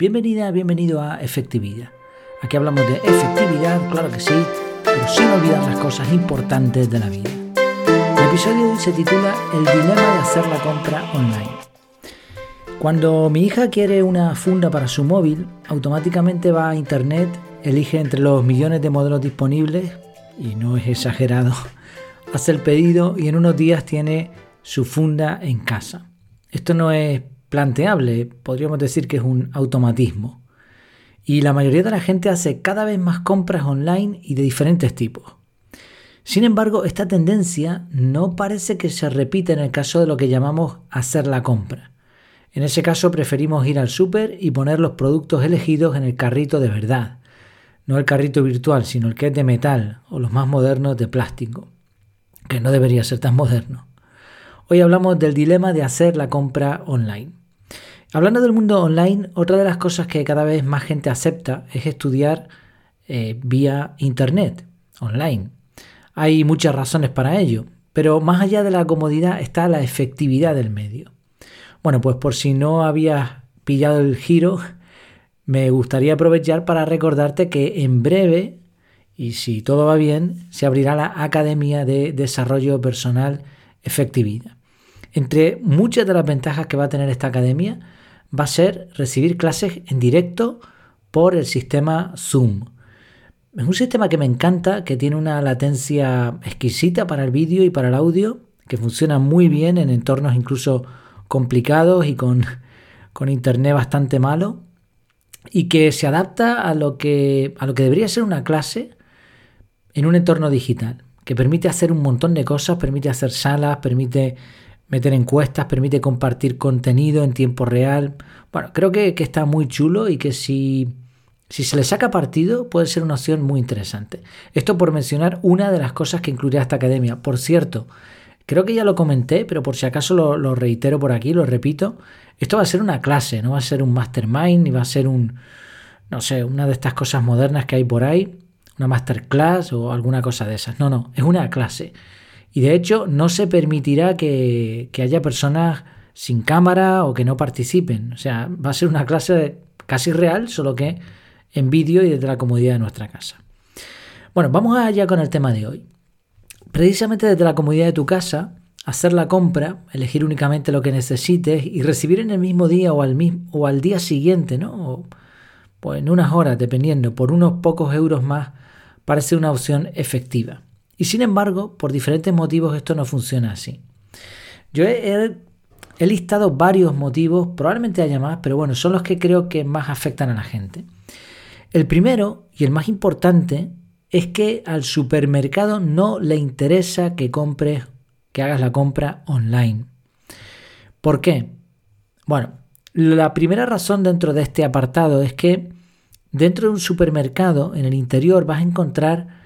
Bienvenida, bienvenido a Efectividad. Aquí hablamos de efectividad, claro que sí, pero sin olvidar las cosas importantes de la vida. El episodio de hoy se titula El dilema de hacer la compra online. Cuando mi hija quiere una funda para su móvil, automáticamente va a internet, elige entre los millones de modelos disponibles, y no es exagerado, hace el pedido y en unos días tiene su funda en casa. Esto no es planteable, podríamos decir que es un automatismo. Y la mayoría de la gente hace cada vez más compras online y de diferentes tipos. Sin embargo, esta tendencia no parece que se repita en el caso de lo que llamamos hacer la compra. En ese caso preferimos ir al súper y poner los productos elegidos en el carrito de verdad. No el carrito virtual, sino el que es de metal o los más modernos de plástico, que no debería ser tan moderno. Hoy hablamos del dilema de hacer la compra online. Hablando del mundo online, otra de las cosas que cada vez más gente acepta es estudiar eh, vía Internet, online. Hay muchas razones para ello, pero más allá de la comodidad está la efectividad del medio. Bueno, pues por si no habías pillado el giro, me gustaría aprovechar para recordarte que en breve, y si todo va bien, se abrirá la Academia de Desarrollo Personal Efectividad. Entre muchas de las ventajas que va a tener esta academia, va a ser recibir clases en directo por el sistema Zoom. Es un sistema que me encanta, que tiene una latencia exquisita para el vídeo y para el audio, que funciona muy bien en entornos incluso complicados y con, con internet bastante malo, y que se adapta a lo que, a lo que debería ser una clase en un entorno digital, que permite hacer un montón de cosas, permite hacer salas, permite meter encuestas, permite compartir contenido en tiempo real. Bueno, creo que, está muy chulo y que si, si, se le saca partido puede ser una opción muy interesante. Esto por mencionar una de las cosas que incluirá esta academia. Por cierto, creo que ya lo comenté, pero por si acaso lo, lo reitero por aquí, lo repito. Esto va a ser una clase, no va a ser un mastermind, ni va a ser un, no sé, una de estas cosas modernas que hay por ahí, una masterclass o alguna cosa de esas. No, no, es una clase. Y de hecho no se permitirá que, haya personas sin cámara o que no participen. O sea, va a ser una clase casi real, solo que en vídeo y desde la comodidad de nuestra casa. Bueno, vamos allá con el tema de hoy. Precisamente desde la comodidad de tu casa, hacer la compra, elegir únicamente lo que necesites y recibir en el mismo día o al, día siguiente, ¿no? O, pues en unas horas, dependiendo, por unos pocos euros más, parece una opción efectiva. Y sin embargo, por diferentes motivos esto no funciona así. Yo he, listado varios motivos, probablemente haya más, pero bueno, son los que creo que más afectan a la gente. El primero y el más importante es que al supermercado no le interesa que compres, que hagas la compra online. ¿Por qué? Bueno, la primera razón dentro de este apartado es que dentro de un supermercado, en el interior, vas a encontrar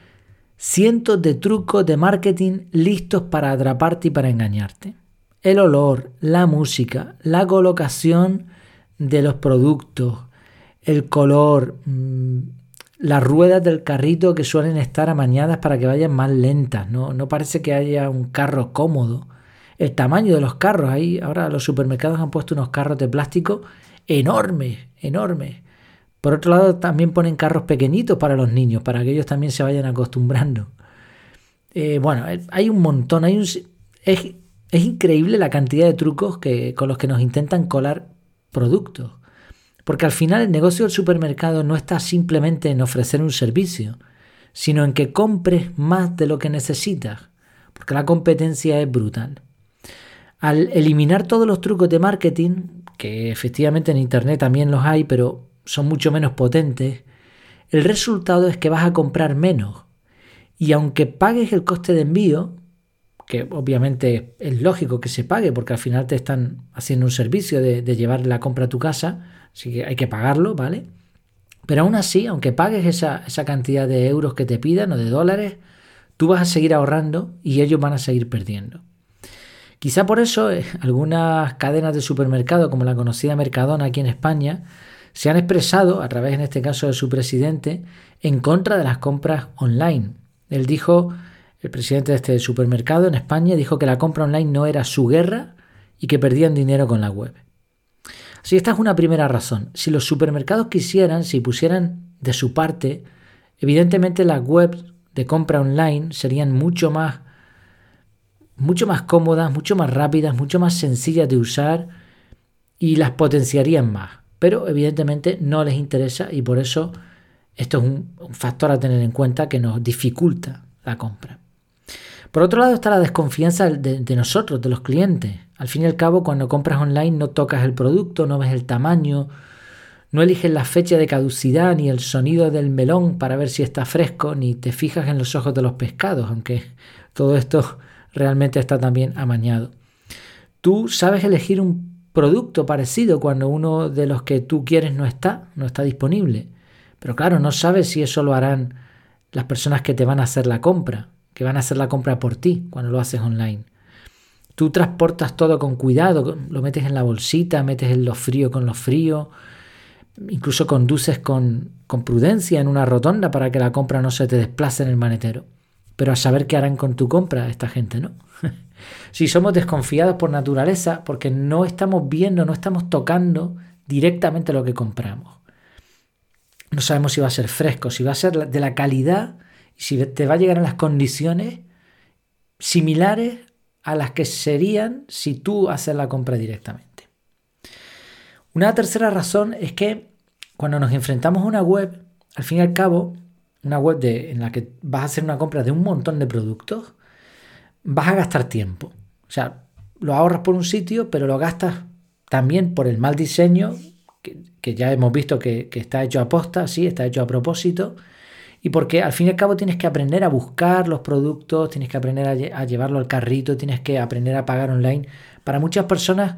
cientos de trucos de marketing listos para atraparte y para engañarte. El olor, la música, la colocación de los productos, el color, mm, las ruedas del carrito que suelen estar amañadas para que vayan más lentas, no, no parece que haya un carro cómodo. El tamaño de los carros, ahí ahora los supermercados han puesto unos carros de plástico enormes, enormes. Por otro lado, también ponen carros pequeñitos para los niños, para que ellos también se vayan acostumbrando. Eh, bueno, eh, hay un montón, hay un, es, increíble la cantidad de trucos que, con los que nos intentan colar productos. Porque al final el negocio del supermercado no está simplemente en ofrecer un servicio, sino en que compres más de lo que necesitas, porque la competencia es brutal. Al eliminar todos los trucos de marketing, que efectivamente en Internet también los hay, pero son mucho menos potentes, el resultado es que vas a comprar menos. Y aunque pagues el coste de envío, que obviamente es lógico que se pague porque al final te están haciendo un servicio de, llevar la compra a tu casa, así que hay que pagarlo, ¿vale? Pero aún así, aunque pagues esa, esa cantidad de euros que te pidan o de dólares, tú vas a seguir ahorrando y ellos van a seguir perdiendo. Quizá por eso eh, algunas cadenas de supermercado, como la conocida Mercadona aquí en España, se han expresado, a través en este caso de su presidente, en contra de las compras online. Él dijo, el presidente de este supermercado en España dijo que la compra online no era su guerra y que perdían dinero con la web. Así esta es una primera razón. Si los supermercados quisieran, si pusieran de su parte, evidentemente las webs de compra online serían mucho más mucho más cómodas, mucho más rápidas, mucho más sencillas de usar y las potenciarían más. Pero evidentemente no les interesa y por eso esto es un, factor a tener en cuenta que nos dificulta la compra. Por otro lado está la desconfianza de, nosotros, de los clientes. Al fin y al cabo, cuando compras online no tocas el producto, no ves el tamaño, no eliges la fecha de caducidad ni el sonido del melón para ver si está fresco, ni te fijas en los ojos de los pescados, aunque todo esto realmente está también amañado. Tú sabes elegir un producto parecido cuando uno de los que tú quieres no está, no está disponible. Pero claro, no sabes si eso lo harán las personas que te van a hacer la compra, que van a hacer la compra por ti cuando lo haces online. Tú transportas todo con cuidado, lo metes en la bolsita, metes en lo frío con lo frío, incluso conduces con, con prudencia en una rotonda para que la compra no se te desplace en el manetero. Pero a saber qué harán con tu compra esta gente, ¿no? si somos desconfiados por naturaleza, porque no estamos viendo, no estamos tocando directamente lo que compramos. No sabemos si va a ser fresco, si va a ser de la calidad si te va a llegar en las condiciones similares a las que serían si tú haces la compra directamente. Una tercera razón es que cuando nos enfrentamos a una web, al fin y al cabo, una web en la que vas a hacer una compra de un montón de productos, vas a gastar tiempo. O sea, lo ahorras por un sitio, pero lo gastas también por el mal diseño que, ya hemos visto que, está hecho a posta, sí, está hecho a propósito, y porque al fin y al cabo tienes que aprender a buscar los productos, tienes que aprender a, llevarlo al carrito, tienes que aprender a pagar online. Para muchas personas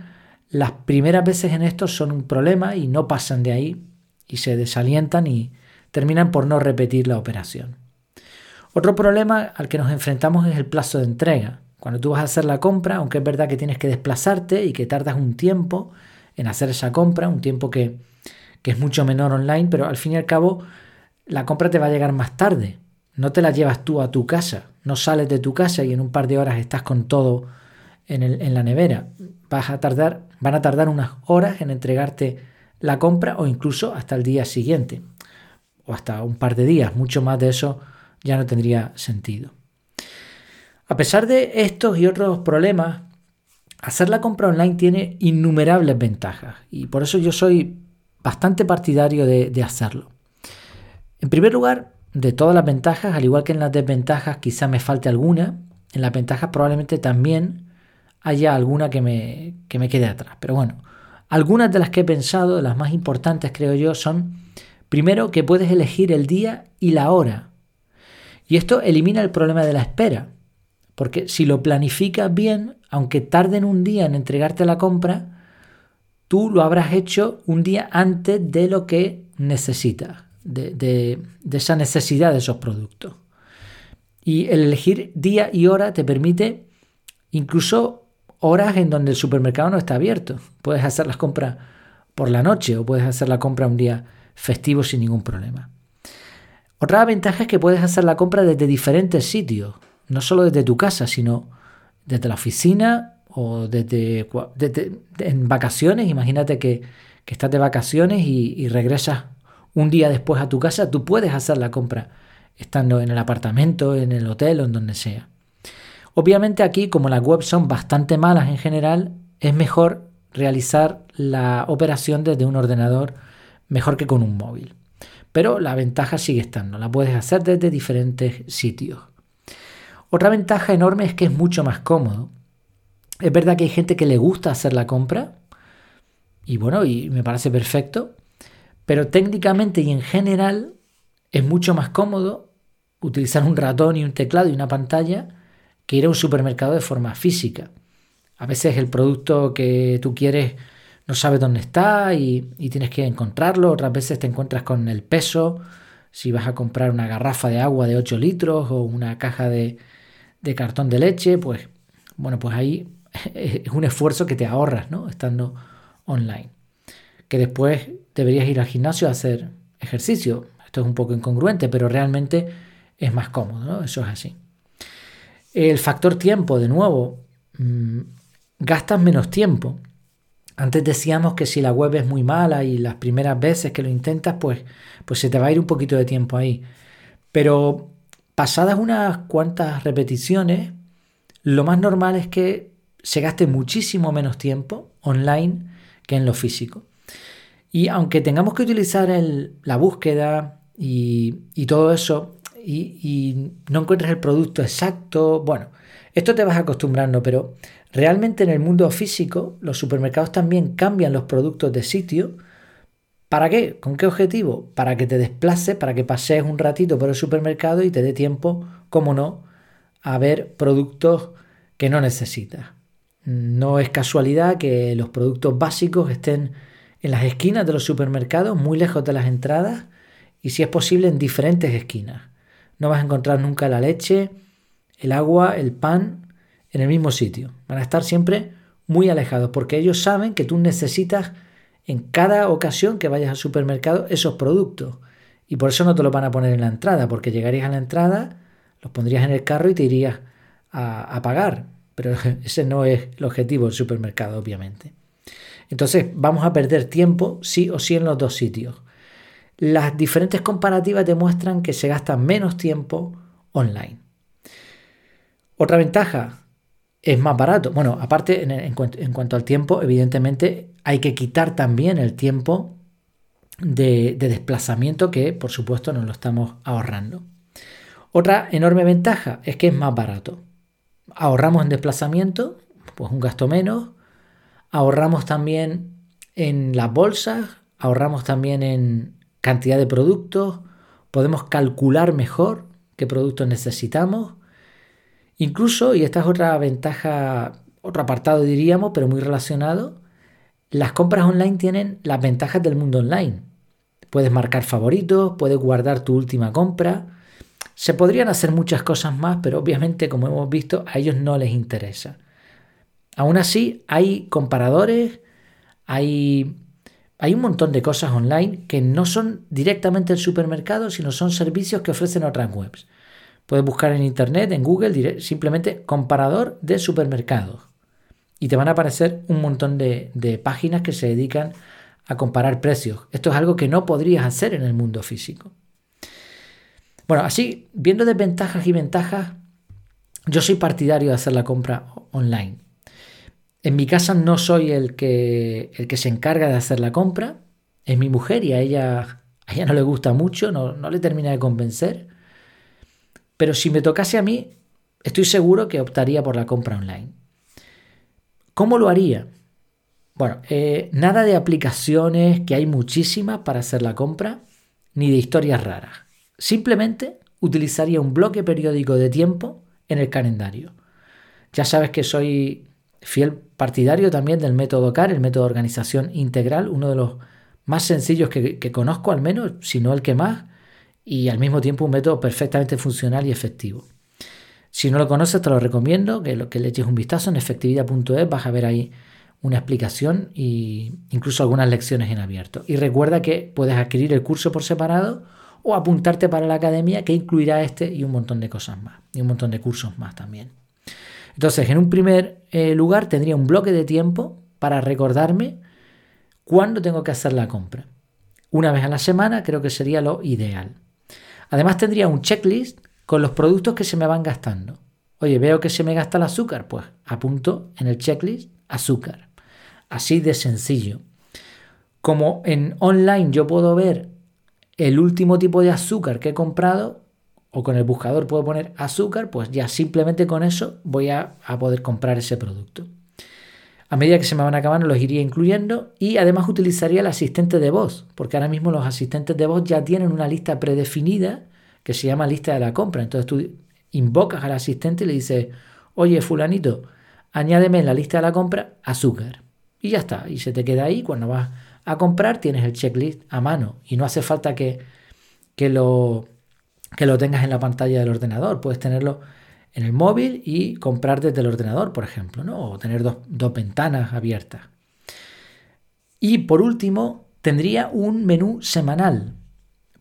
las primeras veces en esto son un problema y no pasan de ahí y se desalientan y terminan por no repetir la operación. Otro problema al que nos enfrentamos es el plazo de entrega. Cuando tú vas a hacer la compra, aunque es verdad que tienes que desplazarte y que tardas un tiempo, en hacer esa compra, un tiempo que, es mucho menor online, pero al fin y al cabo la compra te va a llegar más tarde. No te la llevas tú a tu casa, no sales de tu casa y en un par de horas estás con todo en, en la nevera. Vas a tardar, van a tardar unas horas en entregarte la compra o incluso hasta el día siguiente o hasta un par de días. Mucho más de eso ya no tendría sentido. A pesar de estos y otros problemas, hacer la compra online tiene innumerables ventajas y por eso yo soy bastante partidario de, hacerlo. En primer lugar, de todas las ventajas, al igual que en las desventajas quizá me falte alguna, en las ventajas probablemente también haya alguna que me, que me quede atrás. Pero bueno, algunas de las que he pensado, las más importantes creo yo, son, primero, que puedes elegir el día y la hora. Y esto elimina el problema de la espera. Porque si lo planificas bien, aunque tarden un día en entregarte la compra, tú lo habrás hecho un día antes de lo que necesitas, de, esa necesidad de esos productos. Y el elegir día y hora te permite incluso horas en donde el supermercado no está abierto. Puedes hacer las compras por la noche o puedes hacer la compra un día festivo sin ningún problema. Otra ventaja es que puedes hacer la compra desde diferentes sitios no solo desde tu casa, sino desde la oficina o desde, en vacaciones. Imagínate que, estás de vacaciones y, regresas un día después a tu casa, tú puedes hacer la compra estando en el apartamento, en el hotel o en donde sea. Obviamente aquí, como las webs son bastante malas en general, es mejor realizar la operación desde un ordenador mejor que con un móvil. Pero la ventaja sigue estando, la puedes hacer desde diferentes sitios. Otra ventaja enorme es que es mucho más cómodo. Es verdad que hay gente que le gusta hacer la compra y bueno, y me parece perfecto, pero técnicamente y en general es mucho más cómodo utilizar un ratón y un teclado y una pantalla que ir a un supermercado de forma física. A veces el producto que tú quieres no sabes dónde está y, tienes que encontrarlo. Otras veces te encuentras con el peso. Si vas a comprar una garrafa de agua de 8 litros o una caja de, de cartón de leche, pues bueno, pues ahí es un esfuerzo que te ahorras, ¿no? Estando online. Que después deberías ir al gimnasio a hacer ejercicio. Esto es un poco incongruente, pero realmente es más cómodo, ¿no? Eso es así. El factor tiempo, de nuevo, mm, gastas menos tiempo. Antes decíamos que si la web es muy mala y las primeras veces que lo intentas, pues, pues se te va a ir un poquito de tiempo ahí. Pero pasadas unas cuantas repeticiones, lo más normal es que se gaste muchísimo menos tiempo online que en lo físico. Y aunque tengamos que utilizar la búsqueda y, todo eso y, y, no encuentres el producto exacto, bueno, esto te vas acostumbrando, pero realmente en el mundo físico los supermercados también cambian los productos de sitio. ¿Para qué? ¿Con qué objetivo? Para que te desplaces, para que pasees un ratito por el supermercado y te dé tiempo, como no, a ver productos que no necesitas. No es casualidad que los productos básicos estén en las esquinas de los supermercados, muy lejos de las entradas y si es posible en diferentes esquinas. No vas a encontrar nunca la leche, el agua, el pan en el mismo sitio. Van a estar siempre muy alejados porque ellos saben que tú necesitas en cada ocasión que vayas al supermercado esos productos. Y por eso no te lo van a poner en la entrada, porque llegarías a la entrada, los pondrías en el carro y te irías a, a pagar. Pero ese no es el objetivo del supermercado, obviamente. Entonces vamos a perder tiempo sí o sí en los dos sitios. Las diferentes comparativas demuestran que se gasta menos tiempo online. Otra ventaja es más barato. Bueno, aparte en, cuanto, al tiempo, evidentemente hay que quitar también el tiempo de, de desplazamiento que por supuesto nos lo estamos ahorrando. Otra enorme ventaja es que es más barato. Ahorramos en desplazamiento, pues un gasto menos, ahorramos también en las bolsas, ahorramos también en cantidad de productos, podemos calcular mejor qué productos necesitamos. Incluso, y esta es otra ventaja, otro apartado diríamos, pero muy relacionado, las compras online tienen las ventajas del mundo online. Puedes marcar favoritos, puedes guardar tu última compra. Se podrían hacer muchas cosas más, pero obviamente, como hemos visto, a ellos no les interesa. Aún así, hay comparadores, hay, hay un montón de cosas online que no son directamente el supermercado, sino son servicios que ofrecen otras webs. Puedes buscar en internet, en Google, simplemente comparador de supermercados. Y te van a aparecer un montón de, páginas que se dedican a comparar precios. Esto es algo que no podrías hacer en el mundo físico. Bueno, así, viendo desventajas y ventajas, yo soy partidario de hacer la compra online. En mi casa no soy el que, el que se encarga de hacer la compra, es mi mujer y a ella, a ella no le gusta mucho, no, no le termina de convencer. Pero si me tocase a mí, estoy seguro que optaría por la compra online. ¿Cómo lo haría? Bueno, eh, nada de aplicaciones, que hay muchísimas para hacer la compra, ni de historias raras. Simplemente utilizaría un bloque periódico de tiempo en el calendario. Ya sabes que soy fiel partidario también del método CAR, el método de organización integral, uno de los más sencillos que, conozco al menos, si no el que más, y al mismo tiempo un método perfectamente funcional y efectivo. Si no lo conoces, te lo recomiendo que, lo, le eches un vistazo en efectividad.es, vas a ver ahí una explicación e incluso algunas lecciones en abierto. Y recuerda que puedes adquirir el curso por separado o apuntarte para la academia que incluirá este y un montón de cosas más, y un montón de cursos más también. Entonces, en un primer eh, lugar tendría un bloque de tiempo para recordarme cuándo tengo que hacer la compra. Una vez a la semana creo que sería lo ideal. Además tendría un checklist con los productos que se me van gastando. Oye, veo que se me gasta el azúcar, pues apunto en el checklist azúcar. Así de sencillo. Como en online yo puedo ver el último tipo de azúcar que he comprado, o con el buscador puedo poner azúcar, pues ya simplemente con eso voy a, poder comprar ese producto. A medida que se me van acabando los iría incluyendo y además utilizaría el asistente de voz, porque ahora mismo los asistentes de voz ya tienen una lista predefinida que se llama lista de la compra. Entonces tú invocas al asistente y le dices, oye fulanito, añádeme en la lista de la compra azúcar. Y ya está, y se te queda ahí. Cuando vas a comprar tienes el checklist a mano y no hace falta que, que lo que lo tengas en la pantalla del ordenador. Puedes tenerlo en el móvil y comprar desde el ordenador, por ejemplo, ¿no? o tener dos, ventanas abiertas. Y por último, tendría un menú semanal.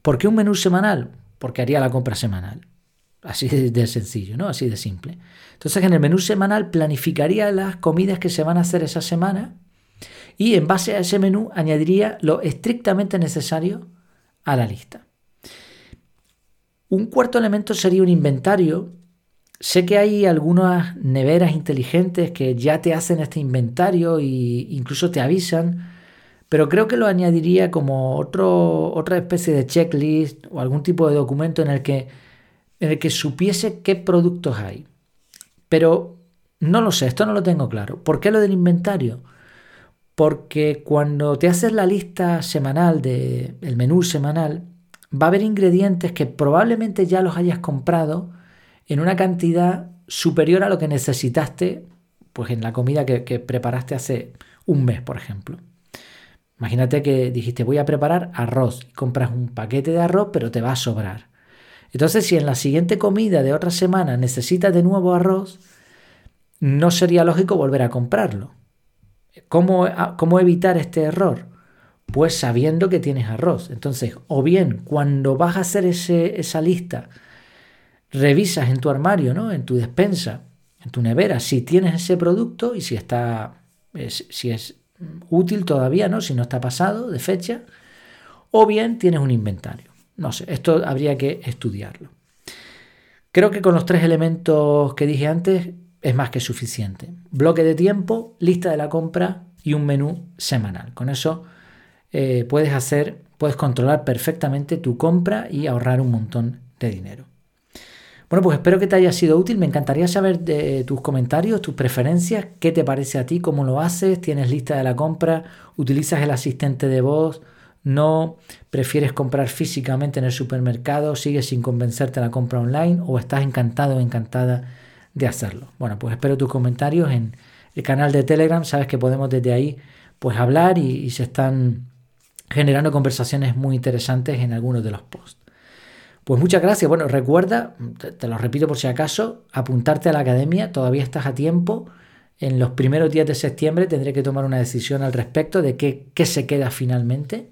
¿Por qué un menú semanal? Porque haría la compra semanal. Así de sencillo, ¿no? Así de simple. Entonces, en el menú semanal planificaría las comidas que se van a hacer esa semana Y en base a ese menú añadiría lo estrictamente necesario a la lista. Un cuarto elemento sería un inventario. Sé que hay algunas neveras inteligentes que ya te hacen este inventario e incluso te avisan, pero creo que lo añadiría como otro, otra especie de checklist o algún tipo de documento en el que, en el que supiese qué productos hay. Pero no lo sé, esto no lo tengo claro. ¿Por qué lo del inventario? Porque cuando te haces la lista semanal del el menú semanal, va a haber ingredientes que probablemente ya los hayas comprado en una cantidad superior a lo que necesitaste pues en la comida que, preparaste hace un mes, por ejemplo. Imagínate que dijiste voy a preparar arroz y compras un paquete de arroz pero te va a sobrar. Entonces si en la siguiente comida de otra semana necesitas de nuevo arroz, no sería lógico volver a comprarlo. ¿Cómo, cómo evitar este error? Pues sabiendo que tienes arroz. Entonces, o bien cuando vas a hacer ese, esa lista, revisas en tu armario, ¿no? en tu despensa, en tu nevera, si tienes ese producto y si está, si es útil todavía, ¿no? si no está pasado de fecha, o bien tienes un inventario. No sé, esto habría que estudiarlo. Creo que con los tres elementos que dije antes es más que suficiente. Bloque de tiempo, lista de la compra y un menú semanal. Con eso eh, puedes hacer, puedes controlar perfectamente tu compra y ahorrar un montón de dinero. Bueno, pues espero que te haya sido útil. Me encantaría saber de tus comentarios, tus preferencias, qué te parece a ti, cómo lo haces, tienes lista de la compra, utilizas el asistente de voz, no prefieres comprar físicamente en el supermercado, sigues sin convencerte la compra online o estás encantado o encantada de hacerlo. Bueno, pues espero tus comentarios en el canal de Telegram, sabes que podemos desde ahí pues hablar y se están generando conversaciones muy interesantes en algunos de los posts. Pues muchas gracias. Bueno, recuerda, te, lo repito por si acaso, apuntarte a la academia, todavía estás a tiempo. En los primeros días de septiembre tendré que tomar una decisión al respecto de qué, qué se queda finalmente.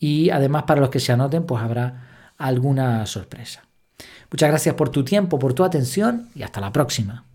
Y además para los que se anoten, pues habrá alguna sorpresa. Muchas gracias por tu tiempo, por tu atención y hasta la próxima.